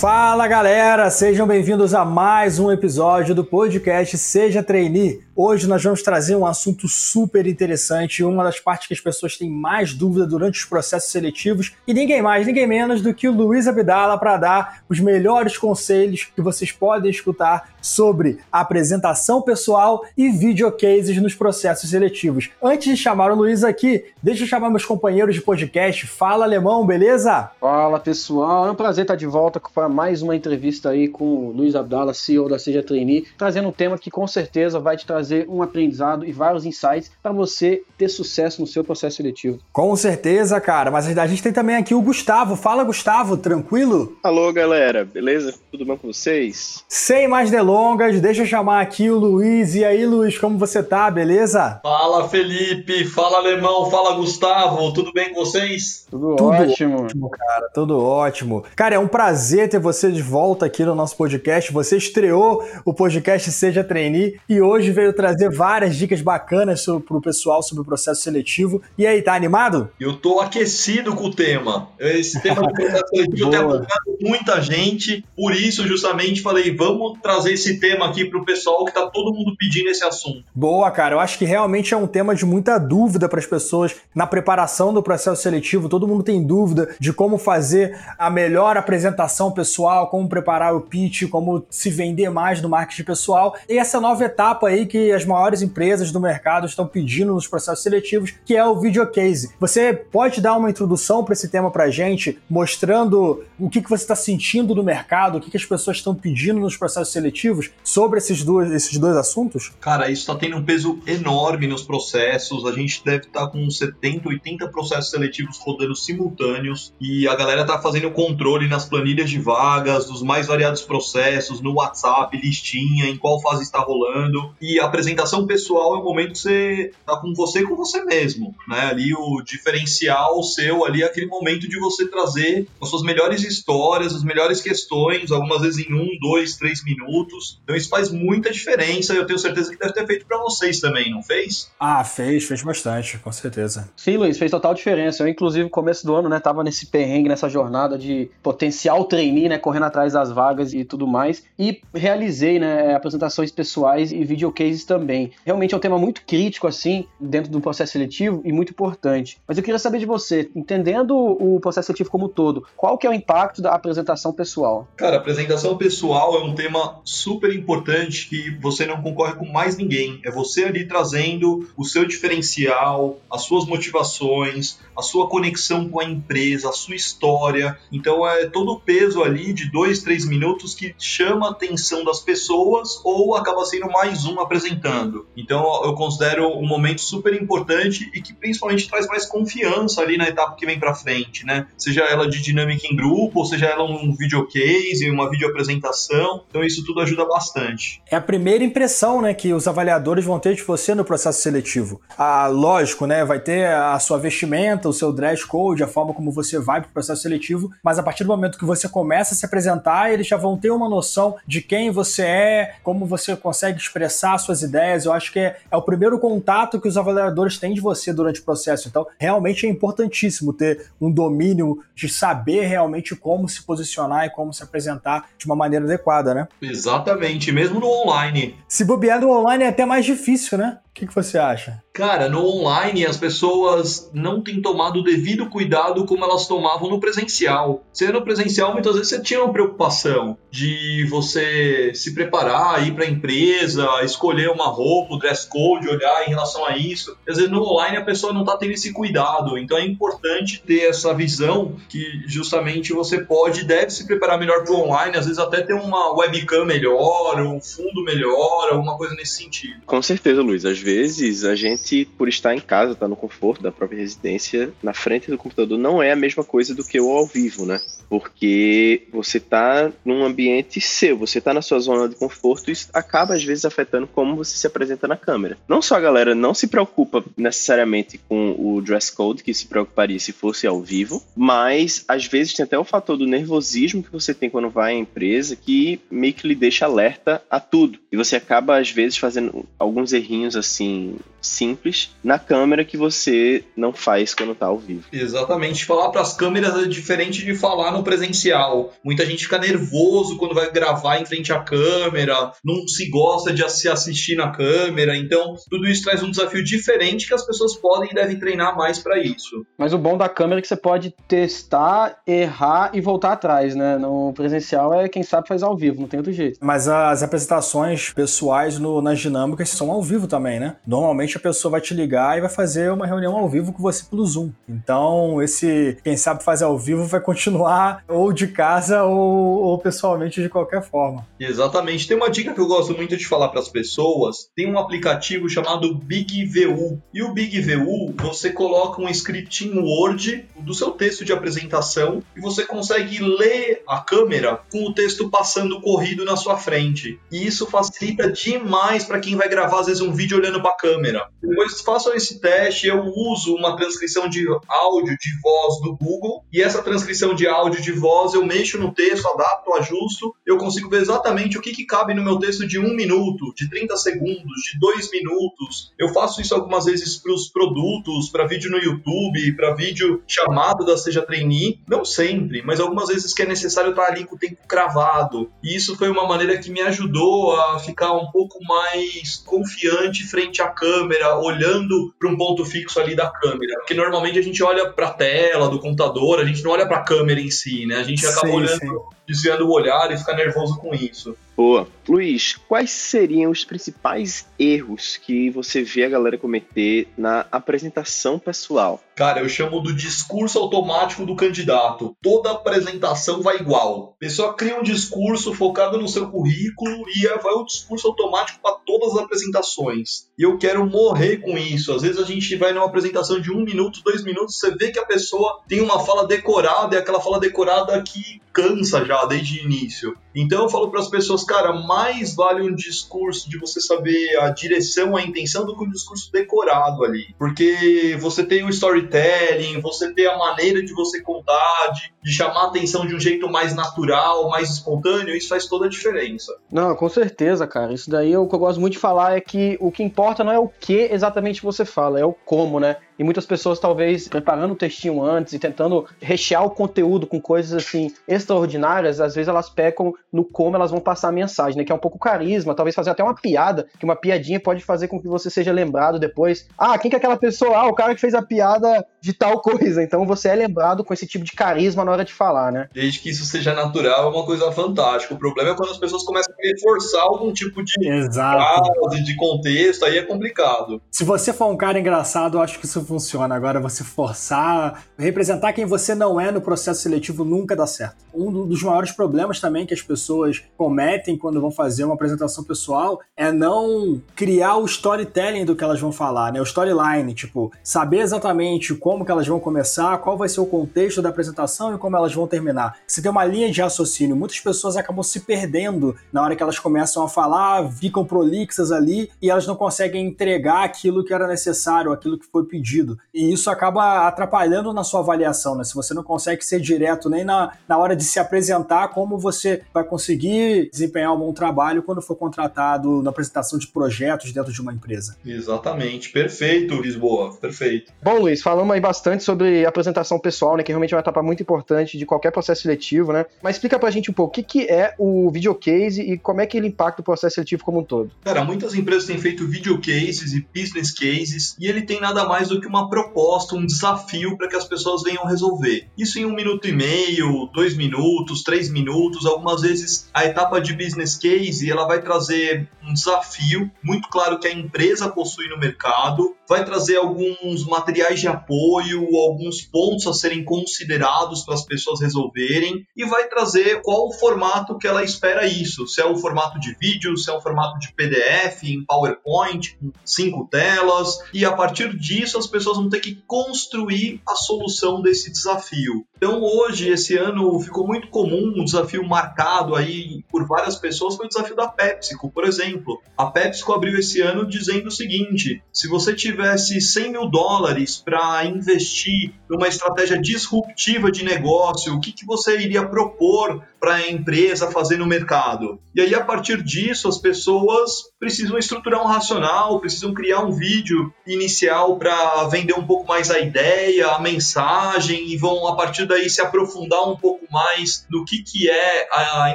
Fala galera, sejam bem-vindos a mais um episódio do podcast Seja Trainee. Hoje nós vamos trazer um assunto super interessante, uma das partes que as pessoas têm mais dúvida durante os processos seletivos, e ninguém mais, ninguém menos do que o Luiz Abdala para dar os melhores conselhos que vocês podem escutar sobre apresentação pessoal e videocases nos processos seletivos. Antes de chamar o Luiz aqui, deixa eu chamar meus companheiros de podcast. Fala, Alemão, beleza? Fala, pessoal. É um prazer estar de volta para mais uma entrevista aí com o Luiz Abdala, CEO da Seja Trainee, trazendo um tema que com certeza vai te trazer um aprendizado e vários insights para você ter sucesso no seu processo seletivo. Com certeza, cara. Mas a gente tem também aqui o Gustavo. Fala, Gustavo, tranquilo? Alô, galera. Beleza? Tudo bem com vocês? Sem mais delongas, deixa eu chamar aqui o Luiz. E aí, Luiz, como você tá? Beleza? Fala, Felipe. Fala, Alemão. Fala, Gustavo. Tudo bem com vocês? Tudo, Tudo ótimo. ótimo. cara. Tudo ótimo. Cara, é um prazer ter você de volta aqui no nosso podcast. Você estreou o podcast Seja Trainee e hoje veio trazer várias dicas bacanas para o pessoal sobre o processo seletivo. E aí, tá animado? Eu tô aquecido com o tema. Esse tema do processo seletivo tem acompanhado muita gente, por isso, justamente, falei, vamos trazer esse tema aqui para o pessoal que tá todo mundo pedindo esse assunto. Boa, cara. Eu acho que realmente é um tema de muita dúvida para as pessoas na preparação do processo seletivo. Todo mundo tem dúvida de como fazer a melhor apresentação pessoal, como preparar o pitch, como se vender mais no marketing pessoal. E essa nova etapa aí que as maiores empresas do mercado estão pedindo nos processos seletivos, que é o videocase. Você pode dar uma introdução para esse tema para a gente, mostrando o que, que você está sentindo no mercado, o que, que as pessoas estão pedindo nos processos seletivos sobre esses dois, esses dois assuntos? Cara, isso está tendo um peso enorme nos processos. A gente deve estar tá com 70, 80 processos seletivos rodando simultâneos e a galera está fazendo controle nas planilhas de vagas, dos mais variados processos, no WhatsApp, listinha, em qual fase está rolando. E a apresentação pessoal é o momento que você tá com você e com você mesmo, né? Ali o diferencial seu ali é aquele momento de você trazer as suas melhores histórias, as melhores questões, algumas vezes em um, dois, três minutos. Então isso faz muita diferença. Eu tenho certeza que deve ter feito para vocês também, não fez? Ah, fez, fez bastante, com certeza. Sim, Luiz, fez total diferença. Eu inclusive no começo do ano, né, tava nesse perrengue, nessa jornada de potencial trainee, né, correndo atrás das vagas e tudo mais, e realizei, né, apresentações pessoais e videocases também. Realmente é um tema muito crítico, assim, dentro do processo seletivo e muito importante. Mas eu queria saber de você, entendendo o processo seletivo como um todo, qual que é o impacto da apresentação pessoal? Cara, apresentação pessoal é um tema super importante que você não concorre com mais ninguém. É você ali trazendo o seu diferencial, as suas motivações, a sua conexão com a empresa, a sua história. Então é todo o peso ali de dois, três minutos que chama a atenção das pessoas ou acaba sendo mais um apresentando. Então eu considero um momento super importante e que principalmente traz mais confiança ali na etapa que vem para frente, né? Seja ela de dinâmica em grupo, ou seja ela um videocase, uma videoapresentação. Então isso tudo ajuda bastante. É a primeira impressão, né, que os avaliadores vão ter de você no processo seletivo. Ah, lógico, né, vai ter a sua vestimenta, o seu dress code, a forma como você vai para o processo seletivo, mas a partir do momento que você começa a se apresentar, eles já vão ter uma noção de quem você é, como você consegue expressar suas ideias. Eu acho que é, é o primeiro contato que os avaliadores têm de você durante o processo. Então, realmente é importantíssimo ter um domínio de saber realmente como se posicionar e como se apresentar de uma maneira adequada, né? Exatamente, mesmo no online. Se bobear no online é até mais difícil, né? O que, que você acha? Cara, no online as pessoas não têm tomado o devido cuidado como elas tomavam no presencial. No presencial, muitas vezes você tinha uma preocupação de você se preparar, ir para a empresa, escolher uma roupa, o dress code, olhar em relação a isso. Às vezes no online a pessoa não está tendo esse cuidado. Então é importante ter essa visão que justamente você pode e deve se preparar melhor para o online, às vezes até ter uma webcam melhor, um fundo melhor, alguma coisa nesse sentido. Com certeza, Luiz. Às vezes a gente, por estar em casa, estar tá no conforto da própria residência, na frente do computador, não é a mesma coisa do que o ao vivo, né? Porque você está num ambiente seu, você está na sua zona de conforto e isso acaba às vezes afetando como você se apresenta na câmera. Não só a galera não se preocupa necessariamente com o dress code, que se preocuparia se fosse ao vivo, mas às vezes tem até o fator do nervosismo que você tem quando vai à empresa que meio que lhe deixa alerta a tudo. E você acaba às vezes fazendo alguns errinhos assim assim simples na câmera que você não faz quando tá ao vivo. Exatamente. Falar para as câmeras é diferente de falar no presencial. Muita gente fica nervoso quando vai gravar em frente à câmera, não se gosta de se assistir na câmera. Então, tudo isso traz um desafio diferente que as pessoas podem e devem treinar mais para isso. Mas o bom da câmera é que você pode testar, errar e voltar atrás, né? No presencial é quem sabe faz ao vivo, não tem outro jeito. Mas as apresentações pessoais no, nas dinâmicas são ao vivo também, né? Normalmente a pessoa vai te ligar e vai fazer uma reunião ao vivo com você pelo Zoom. Então, esse quem sabe fazer ao vivo vai continuar ou de casa ou, ou pessoalmente de qualquer forma. Exatamente. Tem uma dica que eu gosto muito de falar para as pessoas. Tem um aplicativo chamado BigVU. E o BigVU, você coloca um script em Word do seu texto de apresentação e você consegue ler a câmera com o texto passando corrido na sua frente. E isso facilita demais para quem vai gravar às vezes um vídeo olhando para a câmera. Depois façam esse teste, eu uso uma transcrição de áudio de voz do Google e essa transcrição de áudio de voz eu mexo no texto, adapto, ajusto, eu consigo ver exatamente o que, que cabe no meu texto de um minuto, de 30 segundos, de dois minutos. Eu faço isso algumas vezes para os produtos, para vídeo no YouTube, para vídeo chamado da Seja Trainee, não sempre, mas algumas vezes que é necessário estar ali com o tempo cravado. E isso foi uma maneira que me ajudou a ficar um pouco mais confiante frente à câmera, olhando para um ponto fixo ali da câmera. Porque normalmente a gente olha para a tela do computador, a gente não olha para a câmera em si, né? A gente acaba sim, olhando, sim. Desviando o olhar e fica nervoso com isso. Boa. Luiz, quais seriam os principais erros que você vê a galera cometer na apresentação pessoal? Cara, eu chamo do discurso automático do candidato. Toda apresentação vai igual. A pessoa cria um discurso focado no seu currículo e vai o discurso automático para todas as apresentações. E eu quero morrer com isso. Às vezes a gente vai numa apresentação de um minuto, dois minutos, você vê que a pessoa tem uma fala decorada e aquela fala decorada que cansa já desde o início. Então eu falo para as pessoas, cara, mais vale um discurso de você saber a direção, a intenção do que um discurso decorado ali. Porque você tem o storytelling, você tem a maneira de você contar, de, de chamar a atenção de um jeito mais natural, mais espontâneo, isso faz toda a diferença. Não, com certeza, cara. Isso daí o que eu gosto muito de falar é que o que importa não é o que exatamente você fala, é o como, né? E muitas pessoas, talvez, preparando o textinho antes e tentando rechear o conteúdo com coisas assim extraordinárias, às vezes elas pecam no como elas vão passar a mensagem, né? Que é um pouco carisma, talvez fazer até uma piada, que uma piadinha pode fazer com que você seja lembrado depois. Ah, quem que é aquela pessoa? Ah, o cara que fez a piada de tal coisa. Então você é lembrado com esse tipo de carisma na hora de falar, né? Desde que isso seja natural, é uma coisa fantástica. O problema é quando as pessoas começam a reforçar algum tipo de frase, de contexto, aí é complicado. Se você for um cara engraçado, eu acho que isso funciona. Agora, você forçar, representar quem você não é no processo seletivo nunca dá certo. Um dos maiores problemas também que as pessoas cometem quando vão fazer uma apresentação pessoal é não criar o storytelling do que elas vão falar, né? O storyline, tipo, saber exatamente como que elas vão começar, qual vai ser o contexto da apresentação e como elas vão terminar. Você tem uma linha de raciocínio. Muitas pessoas acabam se perdendo na hora que elas começam a falar, ficam prolixas ali e elas não conseguem entregar aquilo que era necessário, aquilo que foi pedido. E isso acaba atrapalhando na sua avaliação, né? Se você não consegue ser direto nem na, na hora de se apresentar, como você vai conseguir desempenhar um bom trabalho quando for contratado na apresentação de projetos dentro de uma empresa. Exatamente. Perfeito, Lisboa. Perfeito. Bom, Luiz, falamos aí bastante sobre apresentação pessoal, né? Que realmente é uma etapa muito importante de qualquer processo seletivo, né? Mas explica pra gente um pouco o que, que é o videocase e como é que ele impacta o processo seletivo como um todo. Cara, muitas empresas têm feito videocases e business cases e ele tem nada mais do que uma proposta, um desafio para que as pessoas venham resolver. Isso em um minuto e meio, dois minutos, três minutos, algumas vezes a etapa de business case ela vai trazer um desafio muito claro que a empresa possui no mercado, vai trazer alguns materiais de apoio, alguns pontos a serem considerados para as pessoas resolverem e vai trazer qual o formato que ela espera isso, se é o formato de vídeo, se é o formato de PDF, em PowerPoint, com cinco telas, e a partir disso as pessoas vão ter que construir a solução desse desafio. Então hoje, esse ano, ficou muito comum um desafio marcado aí por várias pessoas, foi o desafio da PepsiCo, por exemplo. A PepsiCo abriu esse ano dizendo o seguinte, se você tivesse 100 mil dólares para investir numa estratégia disruptiva de negócio, o que, que você iria propor para a empresa fazer no mercado? E aí, a partir disso, as pessoas precisam estruturar um racional, precisam criar um vídeo inicial para vender um pouco mais a ideia, a mensagem, e vão, a partir daí, se aprofundar um pouco mais no que, que é a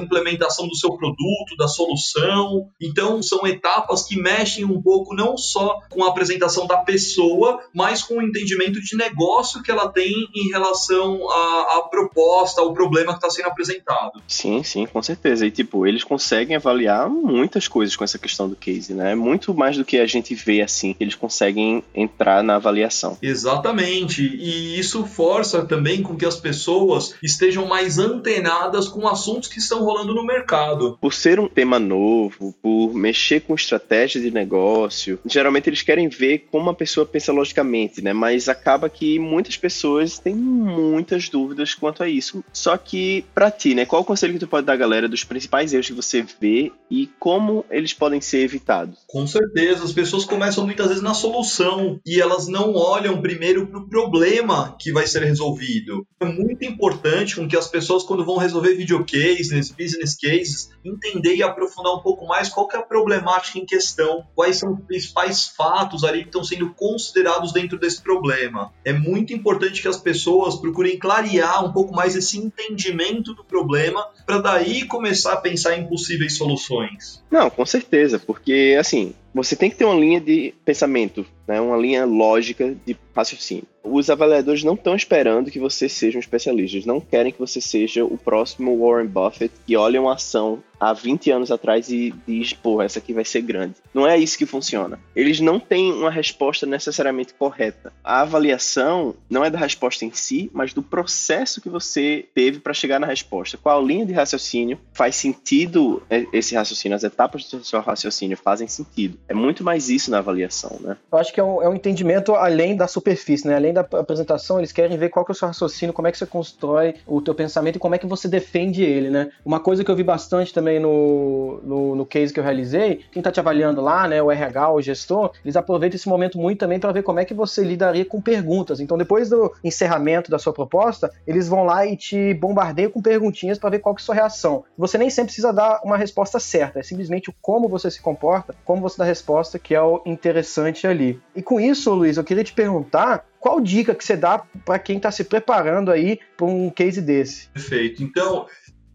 implementação do seu produto, da solução. Então, são etapas que mexem um pouco não só com a apresentação da pessoa, mas com o entendimento de negócio que ela tem em relação à, à proposta, ao problema que está sendo apresentado. Sim, sim, com certeza. E, tipo, eles conseguem avaliar muitas coisas com essa questão do case, né? Muito mais do que a gente vê, assim, eles conseguem entrar na avaliação. Exatamente. E isso força também com que as pessoas estejam mais antenadas com assuntos que estão rolando no mercado. Por ser um tema novo, por mexer com estratégia de negócio, geralmente eles querem ver como a pessoa pensa logicamente, né? Mas acaba que muitas pessoas têm muitas dúvidas quanto a isso. Só que, para ti, né? Qual o conselho que tu pode dar galera dos principais erros que você vê e como eles podem ser evitados? Com certeza, as pessoas começam muitas vezes na solução e elas não olham primeiro para o problema que vai ser resolvido. É muito importante com que as pessoas, quando vão resolver videocases, business cases, entender e aprofundar um pouco mais qual é a problemática em questão, quais são os principais fatos ali que estão sendo considerados dentro desse problema. É muito importante que as pessoas procurem clarear um pouco mais esse entendimento do problema para daí começar a pensar em possíveis soluções. Não, com certeza, porque assim, você tem que ter uma linha de pensamento, né, uma linha lógica de raciocínio. Os avaliadores não estão esperando que você seja um especialista, eles não querem que você seja o próximo Warren Buffett que olha uma ação há 20 anos atrás e diz, pô, essa aqui vai ser grande. Não é isso que funciona. Eles não têm uma resposta necessariamente correta. A avaliação não é da resposta em si, mas do processo que você teve para chegar na resposta. Qual linha de raciocínio faz sentido esse raciocínio? As etapas do seu raciocínio fazem sentido. É muito mais isso na avaliação, né? Eu acho que é um, é um entendimento além da superfície, né? Além da apresentação, eles querem ver qual que é o seu raciocínio, como é que você constrói o teu pensamento e como é que você defende ele, né? Uma coisa que eu vi bastante também no, no, no case que eu realizei, quem está te avaliando lá, né, o RH, o gestor, eles aproveitam esse momento muito também para ver como é que você lidaria com perguntas. Então, depois do encerramento da sua proposta, eles vão lá e te bombardeiam com perguntinhas para ver qual que é a sua reação. Você nem sempre precisa dar uma resposta certa, é simplesmente o como você se comporta, como você dá a resposta, que é o interessante ali. E com isso, Luiz, eu queria te perguntar qual dica que você dá para quem está se preparando aí para um case desse? Perfeito. Então,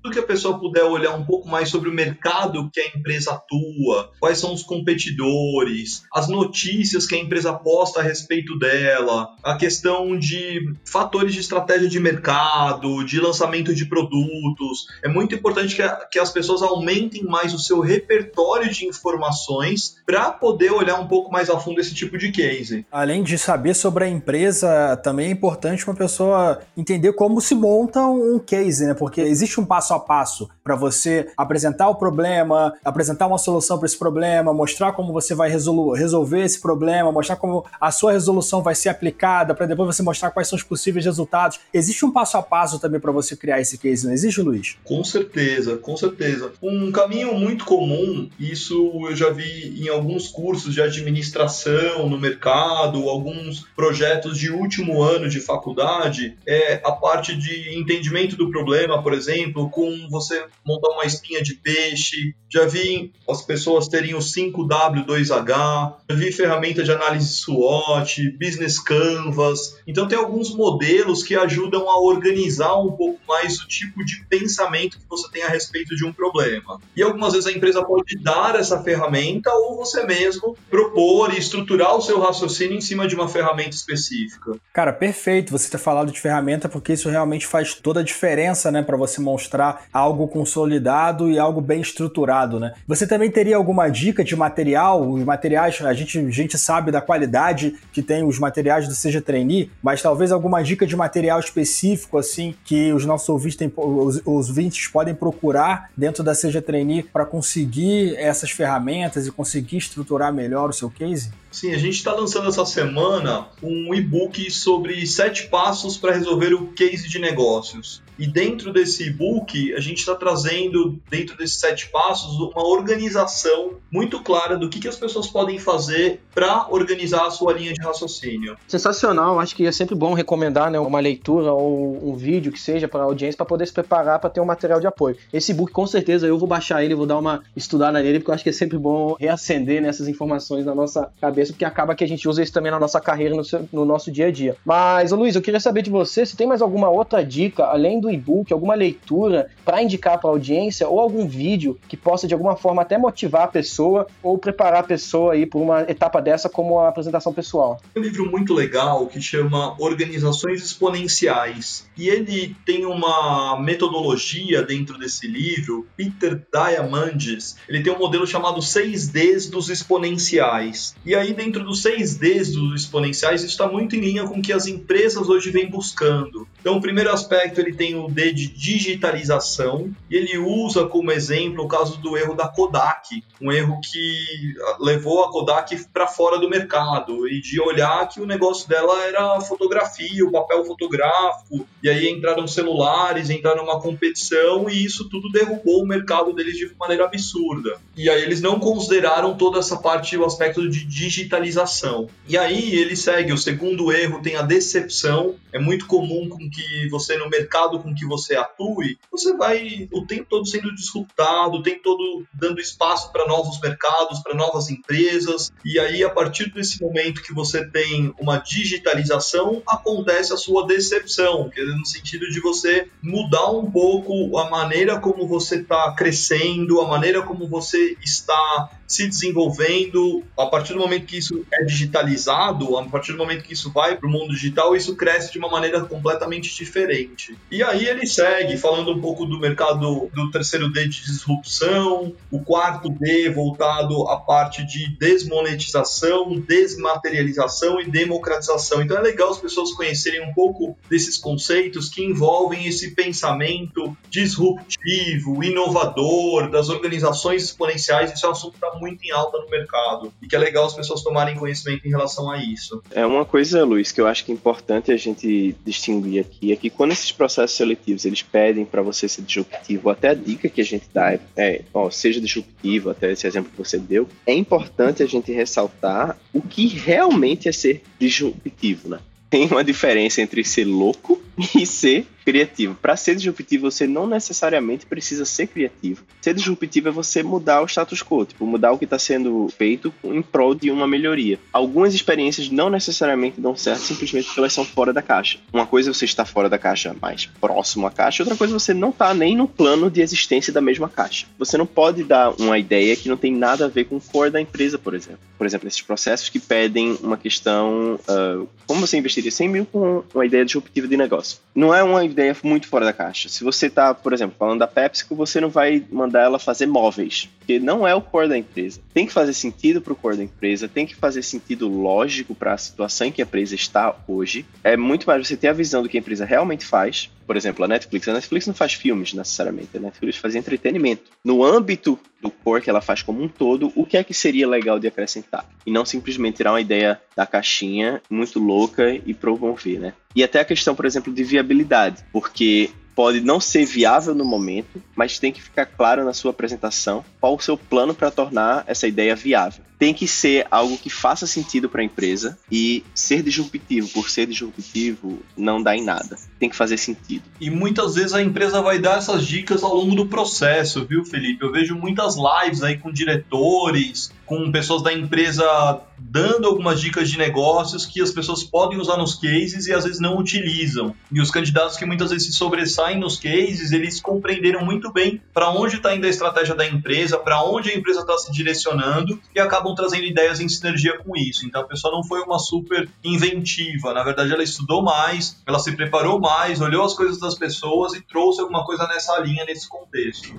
tudo que a pessoa puder olhar um pouco mais sobre o mercado que a empresa atua, quais são os competidores, as notícias que a empresa posta a respeito dela, a questão de fatores de estratégia de mercado, de lançamento de produtos. É muito importante que, a, que as pessoas aumentem mais o seu repertório de informações para poder olhar um pouco mais a fundo esse tipo de case. Além de saber sobre a empresa, também é importante uma pessoa entender como se monta um case, né? Porque existe um passo passo a passo para você apresentar o problema, apresentar uma solução para esse problema, mostrar como você vai resolver esse problema, mostrar como a sua resolução vai ser aplicada, para depois você mostrar quais são os possíveis resultados. Existe um passo a passo também para você criar esse case, não existe, Luiz? Com certeza, com certeza. Um caminho muito comum, isso eu já vi em alguns cursos de administração no mercado, alguns projetos de último ano de faculdade, é a parte de entendimento do problema, por exemplo, com você montar uma espinha de peixe. Já vi as pessoas terem o 5W2H, já vi ferramenta de análise SWOT, Business Canvas. Então tem alguns modelos que ajudam a organizar um pouco mais o tipo de pensamento que você tem a respeito de um problema. E algumas vezes a empresa pode dar essa ferramenta ou você mesmo propor e estruturar o seu raciocínio em cima de uma ferramenta específica. Cara, perfeito você ter falado de ferramenta porque isso realmente faz toda a diferença, né, para você mostrar algo consolidado e algo bem estruturado, né? Você também teria alguma dica de material? Os materiais, a gente, a gente sabe da qualidade que tem os materiais do Seja Trainee, mas talvez alguma dica de material específico, assim, que os nossos ouvintes, os, os ouvintes podem procurar dentro da Seja Trainee para conseguir essas ferramentas e conseguir estruturar melhor o seu case? Sim, a gente está lançando essa semana um e-book sobre sete passos para resolver o case de negócios. E dentro desse e-book, a gente está trazendo, dentro desses sete passos, uma organização muito clara do que, que as pessoas podem fazer para organizar a sua linha de raciocínio. Sensacional, acho que é sempre bom recomendar né, uma leitura ou um vídeo que seja para a audiência para poder se preparar para ter um material de apoio. Esse e-book, com certeza, eu vou baixar ele, vou dar uma estudada nele, porque eu acho que é sempre bom reacender nessas informações na nossa cabeça, porque acaba que a gente usa isso também na nossa carreira, no, seu, no nosso dia a dia. Mas, Luiz, eu queria saber de você se tem mais alguma outra dica, além do e-book, alguma leitura para indicar para a audiência ou algum vídeo que possa de alguma forma até motivar a pessoa ou preparar a pessoa aí por uma etapa dessa como a apresentação pessoal. Um livro muito legal que chama Organizações Exponenciais e ele tem uma metodologia dentro desse livro. Peter Diamandis, ele tem um modelo chamado 6Ds dos exponenciais. E aí dentro dos 6Ds dos exponenciais, isso está muito em linha com o que as empresas hoje vêm buscando. Então, o primeiro aspecto ele tem D de digitalização e ele usa como exemplo o caso do erro da Kodak, um erro que levou a Kodak para fora do mercado e de olhar que o negócio dela era fotografia, o papel fotográfico, e aí entraram celulares, entraram numa competição e isso tudo derrubou o mercado deles de maneira absurda. E aí eles não consideraram toda essa parte, o aspecto de digitalização. E aí ele segue, o segundo erro tem a decepção, é muito comum com que você no mercado com que você atue, você vai o tempo todo sendo disruptado, o tempo todo dando espaço para novos mercados, para novas empresas, e aí a partir desse momento que você tem uma digitalização, acontece a sua decepção, que é no sentido de você mudar um pouco a maneira como você está crescendo, a maneira como você está se desenvolvendo. A partir do momento que isso é digitalizado, a partir do momento que isso vai para o mundo digital, isso cresce de uma maneira completamente diferente. E aí ele segue falando um pouco do mercado do terceiro D de disrupção, o quarto D voltado à parte de desmonetização, desmaterialização e democratização. Então é legal as pessoas conhecerem um pouco desses conceitos que envolvem esse pensamento disruptivo, inovador, das organizações exponenciais. Isso é um assunto que está muito em alta no mercado e que é legal as pessoas tomarem conhecimento em relação a isso. É uma coisa, Luiz, que eu acho que é importante a gente distinguir aqui é que quando esses processos seletivos eles pedem para você ser disruptivo, até a dica que a gente dá é, é ó, seja disruptivo, até esse exemplo que você deu, é importante a gente ressaltar o que realmente é ser disruptivo, né? Tem uma diferença entre ser louco e ser criativo. Para ser disruptivo, você não necessariamente precisa ser criativo. Ser disruptivo é você mudar o status quo, tipo, mudar o que está sendo feito em prol de uma melhoria. Algumas experiências não necessariamente dão certo simplesmente porque elas são fora da caixa. Uma coisa é você estar fora da caixa mais próximo à caixa, outra coisa é você não está nem no plano de existência da mesma caixa. Você não pode dar uma ideia que não tem nada a ver com o core da empresa, por exemplo. Por exemplo, esses processos que pedem uma questão, uh, como você investiria 100 mil com uma ideia disruptiva de negócio? Não é uma ideia muito fora da caixa. Se você está, por exemplo, falando da PepsiCo, você não vai mandar ela fazer móveis, porque não é o core da empresa. Tem que fazer sentido para o core da empresa, tem que fazer sentido lógico para a situação em que a empresa está hoje. É muito mais você ter a visão do que a empresa realmente faz. Por exemplo, a Netflix. A Netflix não faz filmes necessariamente, a Netflix faz entretenimento. No âmbito do core que ela faz como um todo, o que é que seria legal de acrescentar? E não simplesmente tirar uma ideia da caixinha muito louca e promover, né? E até a questão, por exemplo, de viabilidade, porque pode não ser viável no momento, mas tem que ficar claro na sua apresentação qual o seu plano para tornar essa ideia viável. Tem que ser algo que faça sentido para a empresa e ser disruptivo por ser disruptivo não dá em nada. Tem que fazer sentido. E muitas vezes a empresa vai dar essas dicas ao longo do processo, viu, Felipe? Eu vejo muitas lives aí com diretores, com pessoas da empresa dando algumas dicas de negócios que as pessoas podem usar nos cases e às vezes não utilizam. E os candidatos que muitas vezes se sobressaem nos cases, eles compreenderam muito bem para onde está indo a estratégia da empresa, para onde a empresa está se direcionando e acabam trazendo ideias em sinergia com isso. Então a pessoa não foi uma super inventiva, na verdade ela estudou mais, ela se preparou mais, olhou as coisas das pessoas e trouxe alguma coisa nessa linha, nesse contexto.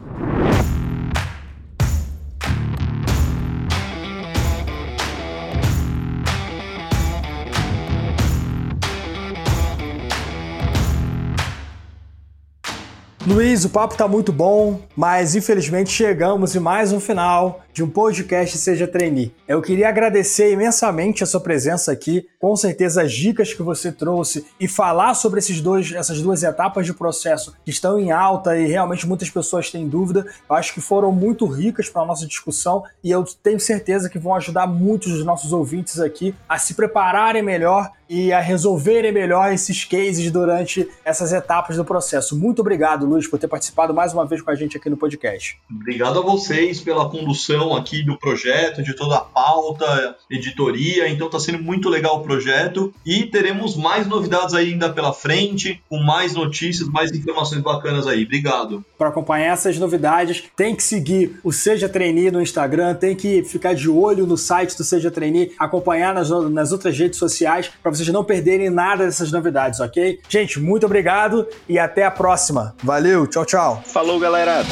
Luiz, o papo tá muito bom, mas infelizmente chegamos em mais um final de um podcast Seja Trainee. Eu queria agradecer imensamente a sua presença aqui, com certeza as dicas que você trouxe e falar sobre esses dois, essas duas etapas de processo que estão em alta e realmente muitas pessoas têm dúvida. Eu acho que foram muito ricas para a nossa discussão e eu tenho certeza que vão ajudar muitos dos nossos ouvintes aqui a se prepararem melhor e a resolverem melhor esses cases durante essas etapas do processo. Muito obrigado, Luiz, por ter participado mais uma vez com a gente aqui no podcast. Obrigado a vocês pela condução aqui do projeto, de toda a pauta, editoria. Então está sendo muito legal o projeto e teremos mais novidades ainda pela frente, com mais notícias, mais informações bacanas aí. Obrigado. Para acompanhar essas novidades, tem que seguir o Seja Trainee no Instagram, tem que ficar de olho no site do Seja Trainee, acompanhar nas, nas outras redes sociais para vocês não perderem nada dessas novidades, ok? Gente, muito obrigado e até a próxima. Valeu, tchau, tchau. Falou, galera.